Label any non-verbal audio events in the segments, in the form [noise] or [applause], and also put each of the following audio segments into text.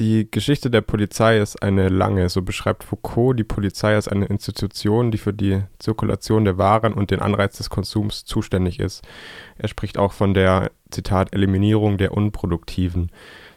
Die Geschichte der Polizei ist eine lange, so beschreibt Foucault die Polizei als eine Institution, die für die Zirkulation der Waren und den Anreiz des Konsums zuständig ist. Er spricht auch von der, Zitat, Eliminierung der Unproduktiven.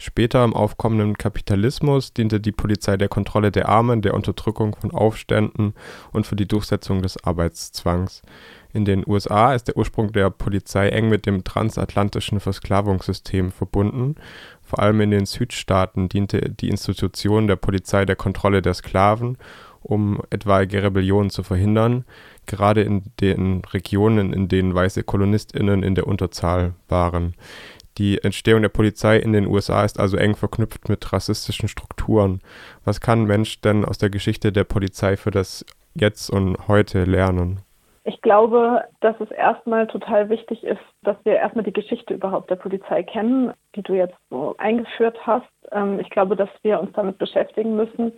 Später im aufkommenden Kapitalismus diente die Polizei der Kontrolle der Armen, der Unterdrückung von Aufständen und für die Durchsetzung des Arbeitszwangs. In den USA ist der Ursprung der Polizei eng mit dem transatlantischen Versklavungssystem verbunden. Vor allem in den Südstaaten diente die Institution der Polizei der Kontrolle der Sklaven, um etwaige Rebellionen zu verhindern, gerade in den Regionen, in denen weiße KolonistInnen in der Unterzahl waren. Die Entstehung der Polizei in den USA ist also eng verknüpft mit rassistischen Strukturen. Was kann ein Mensch denn aus der Geschichte der Polizei für das Jetzt und heute lernen? Ich glaube, dass es erstmal total wichtig ist, dass wir erstmal die Geschichte überhaupt der Polizei kennen, die du jetzt so eingeführt hast. Ähm, ich glaube, dass wir uns damit beschäftigen müssen,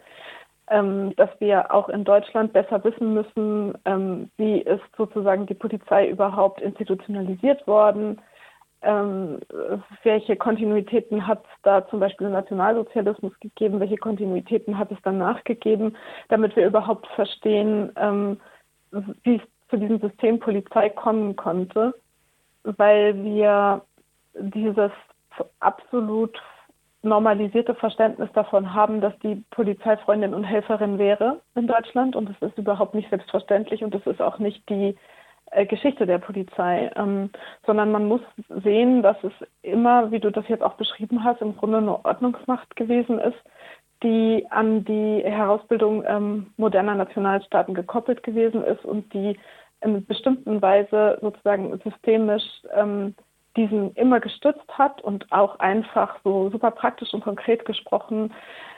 ähm, dass wir auch in Deutschland besser wissen müssen, ähm, wie ist sozusagen die Polizei überhaupt institutionalisiert worden, ähm, welche Kontinuitäten hat es da zum Beispiel im Nationalsozialismus gegeben, welche Kontinuitäten hat es danach gegeben, damit wir überhaupt verstehen, ähm, wie es zu diesem System Polizei kommen konnte, weil wir dieses absolut normalisierte Verständnis davon haben, dass die Polizei Freundin und Helferin wäre in Deutschland. Und das ist überhaupt nicht selbstverständlich und das ist auch nicht die Geschichte der Polizei, ähm, sondern man muss sehen, dass es immer, wie du das jetzt auch beschrieben hast, im Grunde eine Ordnungsmacht gewesen ist, die an die Herausbildung ähm, moderner Nationalstaaten gekoppelt gewesen ist und die in bestimmten Weise sozusagen systemisch ähm, diesen immer gestützt hat und auch einfach so super praktisch und konkret gesprochen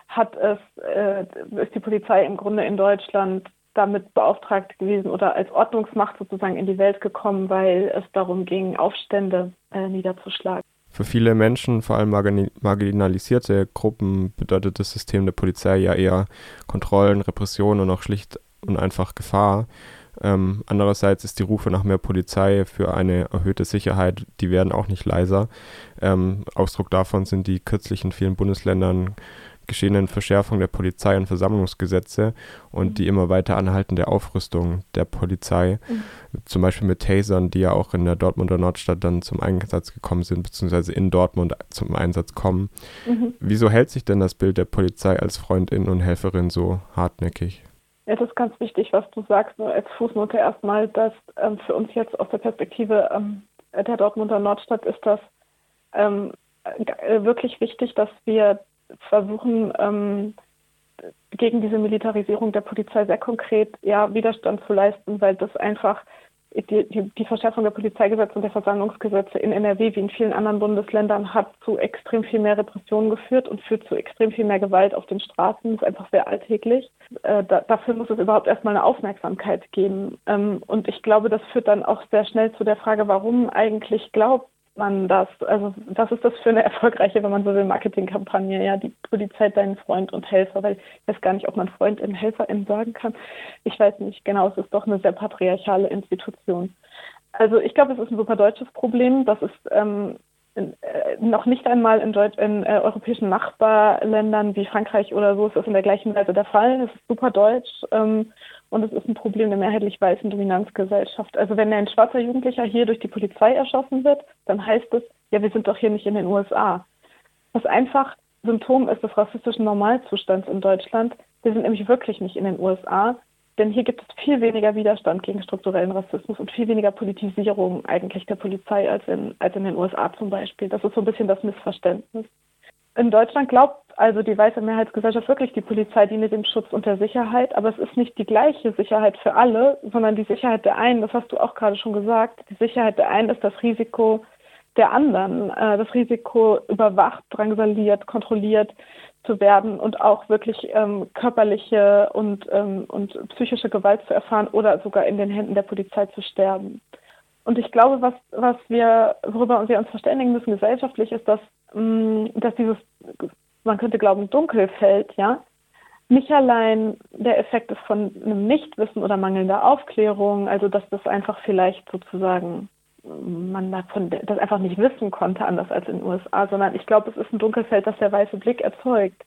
hat es, äh, ist die Polizei im Grunde in Deutschland damit beauftragt gewesen oder als Ordnungsmacht sozusagen in die Welt gekommen, weil es darum ging, Aufstände äh, niederzuschlagen. Für viele Menschen, vor allem marginalisierte Gruppen, bedeutet das System der Polizei ja eher Kontrollen, Repression und auch schlicht und einfach Gefahr. Ähm, andererseits ist die Rufe nach mehr Polizei für eine erhöhte Sicherheit, die werden auch nicht leiser. Ähm, Ausdruck davon sind die kürzlich in vielen Bundesländern geschehenen Verschärfung der Polizei- und Versammlungsgesetze und mhm. die immer weiter anhaltende Aufrüstung der Polizei, mhm. zum Beispiel mit Tasern, die ja auch in der Dortmunder Nordstadt dann zum Einsatz gekommen sind, beziehungsweise in Dortmund zum Einsatz kommen. Mhm. Wieso hält sich denn das Bild der Polizei als Freundin und Helferin so hartnäckig? Ja, das ist ganz wichtig, was du sagst, nur als Fußnote erstmal, dass ähm, für uns jetzt aus der Perspektive ähm, der Dortmunder Nordstadt ist das ähm, äh, wirklich wichtig, dass wir versuchen, ähm, gegen diese Militarisierung der Polizei sehr konkret ja, Widerstand zu leisten, weil das einfach die, die, die Verschärfung der Polizeigesetze und der Versammlungsgesetze in NRW wie in vielen anderen Bundesländern hat zu extrem viel mehr Repressionen geführt und führt zu extrem viel mehr Gewalt auf den Straßen. Das ist einfach sehr alltäglich. Äh, da, dafür muss es überhaupt erstmal eine Aufmerksamkeit geben. Ähm, und ich glaube, das führt dann auch sehr schnell zu der Frage, warum eigentlich glaubt man das? Also was ist das für eine [laughs] erfolgreiche, wenn man so will, Marketingkampagne? Ja, die Polizei dein Freund und Helfer, weil ich weiß gar nicht, ob man Freund in Helferin sagen kann. Ich weiß nicht genau, es ist doch eine sehr patriarchale Institution. Also ich glaube, es ist ein super deutsches Problem. Das ist ähm, äh, noch nicht einmal in, Deut in äh, europäischen Nachbarländern wie Frankreich oder so ist das in der gleichen Weise der Fall. Es ist super deutsch. Ähm, und es ist ein Problem der mehrheitlich weißen Dominanzgesellschaft. Also wenn ein schwarzer Jugendlicher hier durch die Polizei erschossen wird, dann heißt es, ja, wir sind doch hier nicht in den USA. Was einfach Symptom ist des rassistischen Normalzustands in Deutschland. Wir sind nämlich wirklich nicht in den USA, denn hier gibt es viel weniger Widerstand gegen strukturellen Rassismus und viel weniger Politisierung eigentlich der Polizei als in, als in den USA zum Beispiel. Das ist so ein bisschen das Missverständnis. In Deutschland glaubt also die weiße Mehrheitsgesellschaft wirklich, die Polizei diene dem Schutz und der Sicherheit, aber es ist nicht die gleiche Sicherheit für alle, sondern die Sicherheit der einen, das hast du auch gerade schon gesagt, die Sicherheit der einen ist das Risiko der anderen, äh, das Risiko überwacht, drangsaliert, kontrolliert zu werden und auch wirklich ähm, körperliche und, ähm, und psychische Gewalt zu erfahren oder sogar in den Händen der Polizei zu sterben. Und ich glaube, was, was wir, worüber wir uns verständigen müssen gesellschaftlich, ist, dass, mh, mm, dass dieses man könnte glauben, Dunkelfeld, ja, nicht allein der Effekt ist von einem Nichtwissen oder mangelnder Aufklärung, also dass das einfach vielleicht sozusagen man davon das einfach nicht wissen konnte, anders als in den USA, sondern ich glaube, es ist ein Dunkelfeld, das der weiße Blick erzeugt.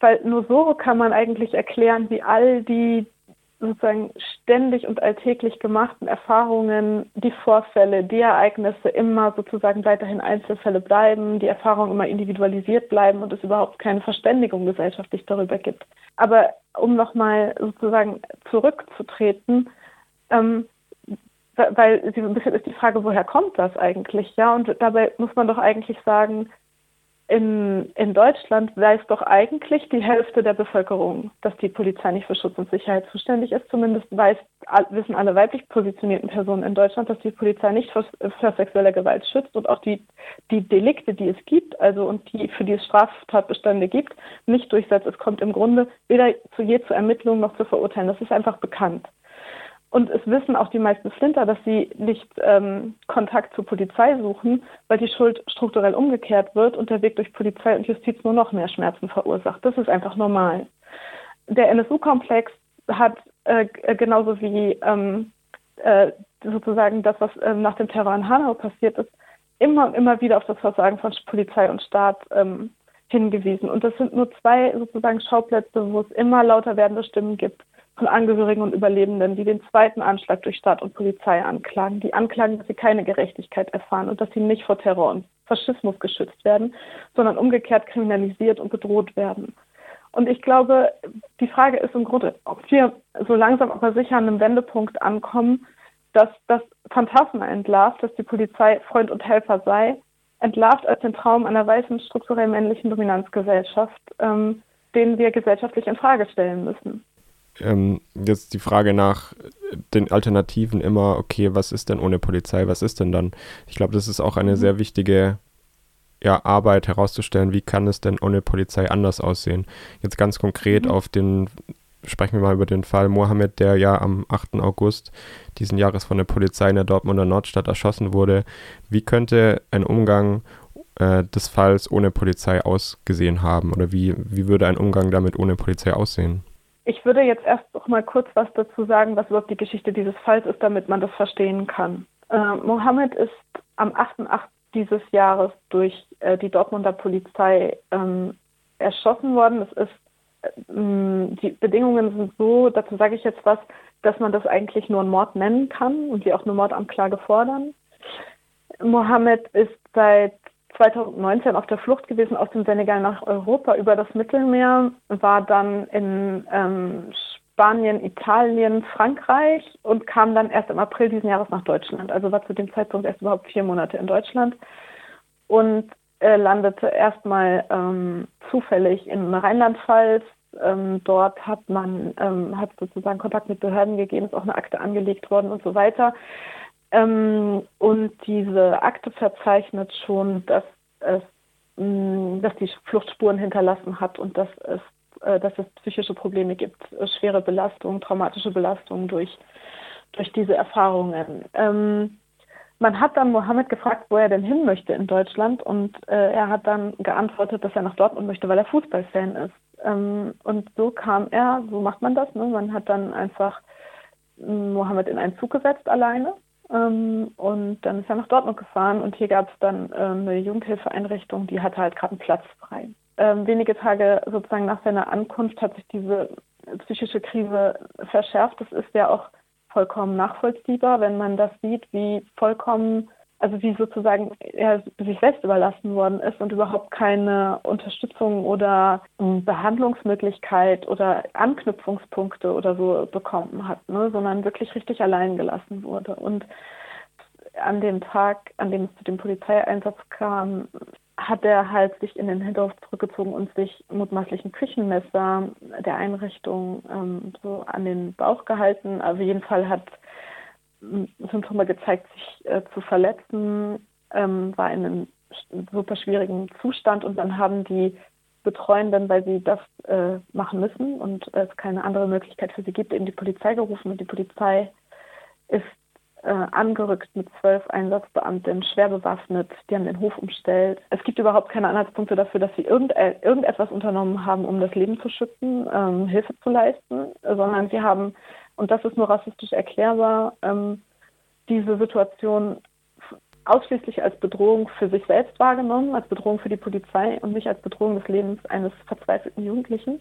Weil nur so kann man eigentlich erklären, wie all die sozusagen ständig und alltäglich gemachten Erfahrungen, die Vorfälle, die Ereignisse immer sozusagen weiterhin Einzelfälle bleiben, die Erfahrungen immer individualisiert bleiben und es überhaupt keine Verständigung gesellschaftlich darüber gibt. Aber um nochmal sozusagen zurückzutreten, ähm, weil ein bisschen ist die Frage, woher kommt das eigentlich? Ja, und dabei muss man doch eigentlich sagen, in, in Deutschland weiß doch eigentlich die Hälfte der Bevölkerung, dass die Polizei nicht für Schutz und Sicherheit zuständig ist. Zumindest weiß, wissen alle weiblich positionierten Personen in Deutschland, dass die Polizei nicht vor, vor sexueller Gewalt schützt und auch die, die Delikte, die es gibt, also und die für die es Straftatbestände gibt, nicht durchsetzt. Es kommt im Grunde weder zu je zu Ermittlungen noch zu verurteilen. Das ist einfach bekannt. Und es wissen auch die meisten Flinter, dass sie nicht ähm, Kontakt zur Polizei suchen, weil die Schuld strukturell umgekehrt wird und der Weg durch Polizei und Justiz nur noch mehr Schmerzen verursacht. Das ist einfach normal. Der NSU-Komplex hat äh, genauso wie ähm, äh, sozusagen das, was äh, nach dem Terror in Hanau passiert ist, immer und immer wieder auf das Versagen von Polizei und Staat ähm, hingewiesen. Und das sind nur zwei sozusagen Schauplätze, wo es immer lauter werdende Stimmen gibt von Angehörigen und Überlebenden, die den zweiten Anschlag durch Staat und Polizei anklagen, die anklagen, dass sie keine Gerechtigkeit erfahren und dass sie nicht vor Terror und Faschismus geschützt werden, sondern umgekehrt kriminalisiert und bedroht werden. Und ich glaube, die Frage ist im Grunde, ob wir so langsam aber sicher an einem Wendepunkt ankommen, dass das Phantasma entlarvt, dass die Polizei Freund und Helfer sei, entlarvt als den Traum einer weißen, strukturell männlichen Dominanzgesellschaft, ähm, den wir gesellschaftlich in Frage stellen müssen ähm, jetzt die Frage nach den Alternativen immer, okay, was ist denn ohne Polizei, was ist denn dann? Ich glaube, das ist auch eine mhm. sehr wichtige ja, Arbeit herauszustellen, wie kann es denn ohne Polizei anders aussehen. Jetzt ganz konkret mhm. auf den, sprechen wir mal über den Fall Mohammed, der ja am 8. August diesen Jahres von der Polizei in der Dortmunder Nordstadt erschossen wurde. Wie könnte ein Umgang äh, des Falls ohne Polizei ausgesehen haben? Oder wie, wie würde ein Umgang damit ohne Polizei aussehen? Ich würde jetzt erst noch mal kurz was dazu sagen, was überhaupt die Geschichte dieses Falls ist, damit man das verstehen kann. Äh, Mohammed ist am 8.8. dieses Jahres durch äh, die Dortmunder Polizei ähm, erschossen worden. Es ist, äh, die Bedingungen sind so, dazu sage ich jetzt was, dass man das eigentlich nur einen Mord nennen kann und sie auch eine Mordanklage fordern. Mohammed ist seit 2019 auf der Flucht gewesen aus dem Senegal nach Europa über das Mittelmeer, war dann in ähm, Spanien, Italien, Frankreich und kam dann erst im April diesen Jahres nach Deutschland. Also war zu dem Zeitpunkt erst überhaupt vier Monate in Deutschland und äh, landete erstmal ähm, zufällig in Rheinland-Pfalz. Ähm, dort hat man ähm, hat sozusagen Kontakt mit Behörden gegeben, ist auch eine Akte angelegt worden und so weiter. Ähm, und diese Akte verzeichnet schon, dass es, mh, mm, dass die Fluchtspuren hinterlassen hat und dass es, äh, dass es psychische Probleme gibt, äh, schwere Belastungen, traumatische Belastungen durch, durch diese Erfahrungen. Ähm, man hat dann Mohammed gefragt, wo er denn hin möchte in Deutschland und äh, er hat dann geantwortet, dass er nach Dortmund möchte, weil er Fußballfan ist. Ähm, und so kam er, so macht man das, ne? man hat dann einfach mm, Mohammed in einen Zug gesetzt alleine ähm, und dann ist er nach Dortmund gefahren und hier gab es dann ähm, eine Jugendhilfeeinrichtung, die hatte halt gerade einen Platz frei. Ähm, wenige Tage sozusagen nach seiner Ankunft hat sich diese psychische Krise verschärft. Das ist ja auch vollkommen nachvollziehbar, wenn man das sieht, wie vollkommen also wie sozusagen er sich selbst überlassen worden ist und überhaupt keine Unterstützung oder ähm, Behandlungsmöglichkeit oder Anknüpfungspunkte oder so bekommen hat, ne, sondern wirklich richtig allein gelassen wurde. Und an dem Tag, an dem es zu dem Polizeieinsatz kam, hat er halt sich in den Hinterhof zurückgezogen und sich mutmaßlichen Küchenmesser der Einrichtung ähm, so an den Bauch gehalten. Auf jeden Fall hat Symptome gezeigt, sich äh, zu verletzen, ähm, war in einem super schwierigen Zustand und dann haben die Betreuenden, weil sie das äh, machen müssen und es keine andere Möglichkeit für sie gibt, eben die Polizei gerufen und die Polizei ist äh, angerückt mit zwölf Einsatzbeamten, schwer bewaffnet, die haben den Hof umstellt. Es gibt überhaupt keine Anhaltspunkte dafür, dass sie irgend, irgendetwas unternommen haben, um das Leben zu schützen, ähm, Hilfe zu leisten, sondern sie haben und das ist nur rassistisch erklärbar, ähm, diese Situation ausschließlich als Bedrohung für sich selbst wahrgenommen, als Bedrohung für die Polizei und nicht als Bedrohung des Lebens eines verzweifelten Jugendlichen.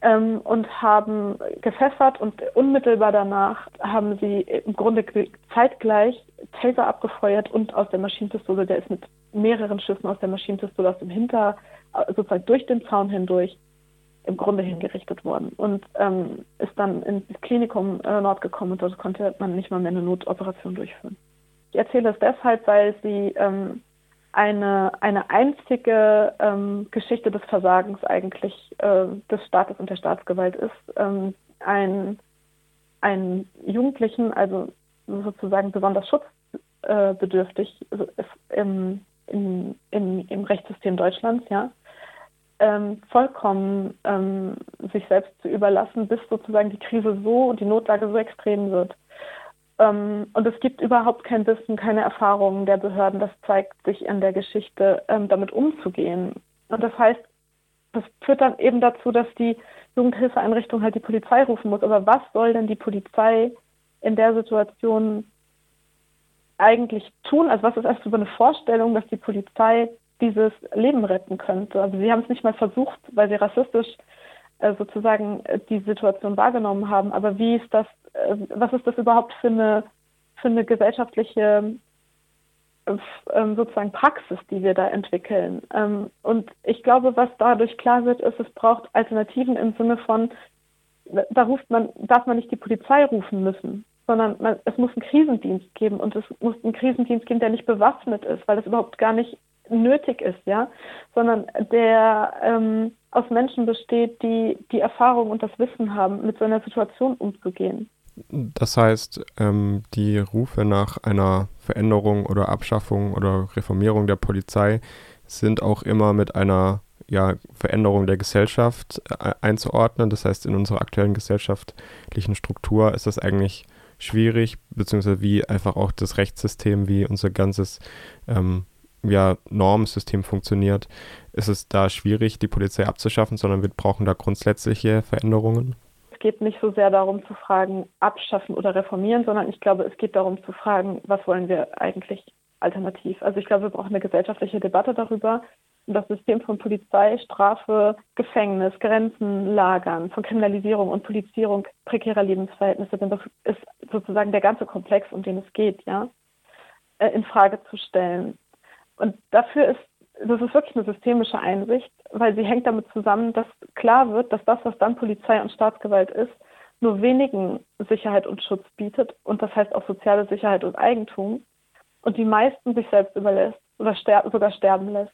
Ähm, und haben gepfeffert und unmittelbar danach haben sie im Grunde zeitgleich Taser abgefeuert und aus der Maschinenpistole, der ist mit mehreren Schüssen aus der Maschinenpistole aus dem Hinter, sozusagen durch den Zaun hindurch, im Grunde hingerichtet worden und ähm, ist dann ins Klinikum äh, Nord gekommen und dort konnte man nicht mal mehr eine Notoperation durchführen. Ich erzähle das deshalb, weil sie ähm, eine, eine einzige ähm, Geschichte des Versagens eigentlich äh, des Staates und der Staatsgewalt ist. Ähm, ein, ein Jugendlichen, also sozusagen besonders schutzbedürftig also im, im, im, im Rechtssystem Deutschlands, ja, ähm, vollkommen ähm, sich selbst zu überlassen, bis sozusagen die Krise so und die Notlage so extrem wird. Ähm, und es gibt überhaupt kein Wissen, keine Erfahrungen der Behörden. Das zeigt sich in der Geschichte, ähm, damit umzugehen. Und das heißt, das führt dann eben dazu, dass die Jugendhilfeeinrichtung halt die Polizei rufen muss. Aber was soll denn die Polizei in der Situation eigentlich tun? Also was ist erst über eine Vorstellung, dass die Polizei dieses Leben retten könnte? Also sie haben es nicht mal versucht, weil sie rassistisch äh, sozusagen äh, die Situation wahrgenommen haben. Aber wie ist das, äh, was ist das überhaupt für eine, für eine gesellschaftliche ähm, sozusagen Praxis, die wir da entwickeln. Ähm, und ich glaube, was dadurch klar wird, ist, es braucht Alternativen im Sinne von, da ruft man, darf man nicht die Polizei rufen müssen, sondern man, es muss einen Krisendienst geben und es muss einen Krisendienst geben, der nicht bewaffnet ist, weil das überhaupt gar nicht nötig ist, ja, sondern der ähm, aus Menschen besteht, die die Erfahrung und das Wissen haben, mit so einer Situation umzugehen. Das heißt, ähm, die Rufe nach einer Veränderung oder Abschaffung oder Reformierung der Polizei sind auch immer mit einer ja, Veränderung der Gesellschaft äh, einzuordnen. Das heißt, in unserer aktuellen gesellschaftlichen Struktur ist das eigentlich schwierig, beziehungsweise wie einfach auch das Rechtssystem, wie unser ganzes ähm, ja, Normsystem funktioniert, ist es da schwierig, die Polizei abzuschaffen, sondern wir brauchen da grundsätzliche Veränderungen? Es geht nicht so sehr darum zu fragen, abschaffen oder reformieren, sondern ich glaube, es geht darum zu fragen, was wollen wir eigentlich alternativ. Also ich glaube, wir brauchen eine gesellschaftliche Debatte darüber, das System von Polizei, Strafe, Gefängnis, Grenzen, Lagern, von Kriminalisierung und Polizierung prekärer Lebensverhältnisse, denn das ist sozusagen der ganze Komplex, um den es geht, ja, äh, in Frage zu stellen. Und dafür ist, das ist wirklich eine systemische Einsicht, weil sie hängt damit zusammen, dass klar wird, dass das, was dann Polizei und Staatsgewalt ist, nur wenigen Sicherheit und Schutz bietet und das heißt auch soziale Sicherheit und Eigentum und die meisten sich selbst überlässt oder ster sogar sterben lässt.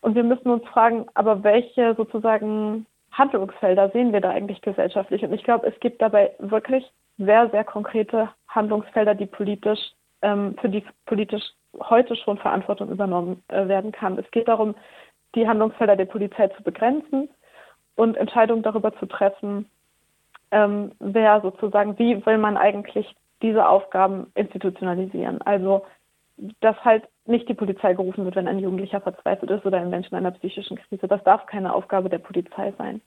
Und wir müssen uns fragen, aber welche sozusagen Handlungsfelder sehen wir da eigentlich gesellschaftlich? Und ich glaube, es gibt dabei wirklich sehr, sehr konkrete Handlungsfelder, die politisch, ähm, für die politisch heute schon Verantwortung übernommen äh, werden kann. Es geht darum, die Handlungsfelder der Polizei zu begrenzen und Entscheidungen darüber zu treffen, ähm, wer sozusagen, wie will man eigentlich diese Aufgaben institutionalisieren. Also, dass halt nicht die Polizei gerufen wird, wenn ein Jugendlicher verzweifelt ist oder ein Mensch in einer psychischen Krise. Das darf keine Aufgabe der Polizei sein.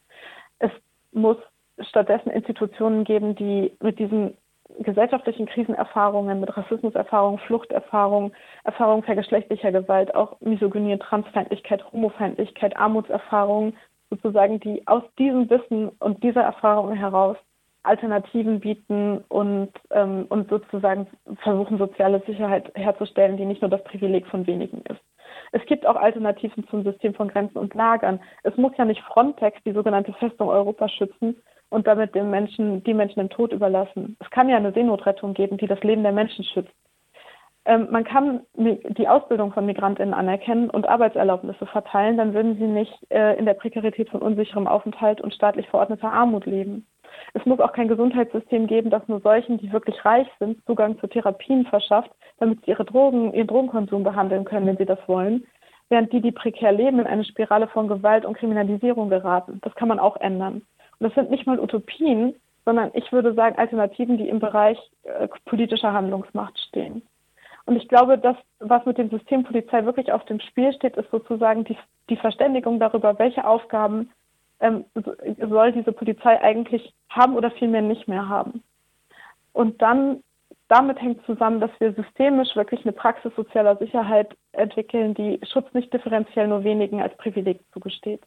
Es muss stattdessen Institutionen geben, die mit diesen gesellschaftlichen Krisenerfahrungen, mit Rassismuserfahrungen, Fluchterfahrungen, Erfahrungen vergeschlechtlicher Gewalt, auch Misogynie, Transfeindlichkeit, Homofeindlichkeit, Armutserfahrungen, sozusagen, die aus diesem Wissen und dieser Erfahrung heraus Alternativen bieten und, ähm, und sozusagen versuchen, soziale Sicherheit herzustellen, die nicht nur das Privileg von wenigen ist. Es gibt auch Alternativen zum System von Grenzen und Lagern. Es muss ja nicht Frontex, die sogenannte Festung Europa, schützen, und damit den Menschen, die Menschen im Tod überlassen. Es kann ja eine Seenotrettung geben, die das Leben der Menschen schützt. Ähm, man kann die Ausbildung von Migrantinnen anerkennen und Arbeitserlaubnisse verteilen, dann würden sie nicht äh, in der Prekarität von unsicherem Aufenthalt und staatlich verordneter Armut leben. Es muss auch kein Gesundheitssystem geben, das nur solchen, die wirklich reich sind, Zugang zu Therapien verschafft, damit sie ihre Drogen, ihren Drogenkonsum behandeln können, wenn sie das wollen, während die, die prekär leben, in eine Spirale von Gewalt und Kriminalisierung geraten. Das kann man auch ändern. Und das sind nicht mal Utopien, sondern ich würde sagen Alternativen, die im Bereich äh, politischer Handlungsmacht stehen. Und ich glaube, dass was mit dem System Polizei wirklich auf dem Spiel steht, ist sozusagen die, die Verständigung darüber, welche Aufgaben ähm, soll diese Polizei eigentlich haben oder vielmehr nicht mehr haben. Und dann damit hängt zusammen, dass wir systemisch wirklich eine Praxis sozialer Sicherheit entwickeln, die Schutz nicht differenziell nur wenigen als Privileg zugesteht.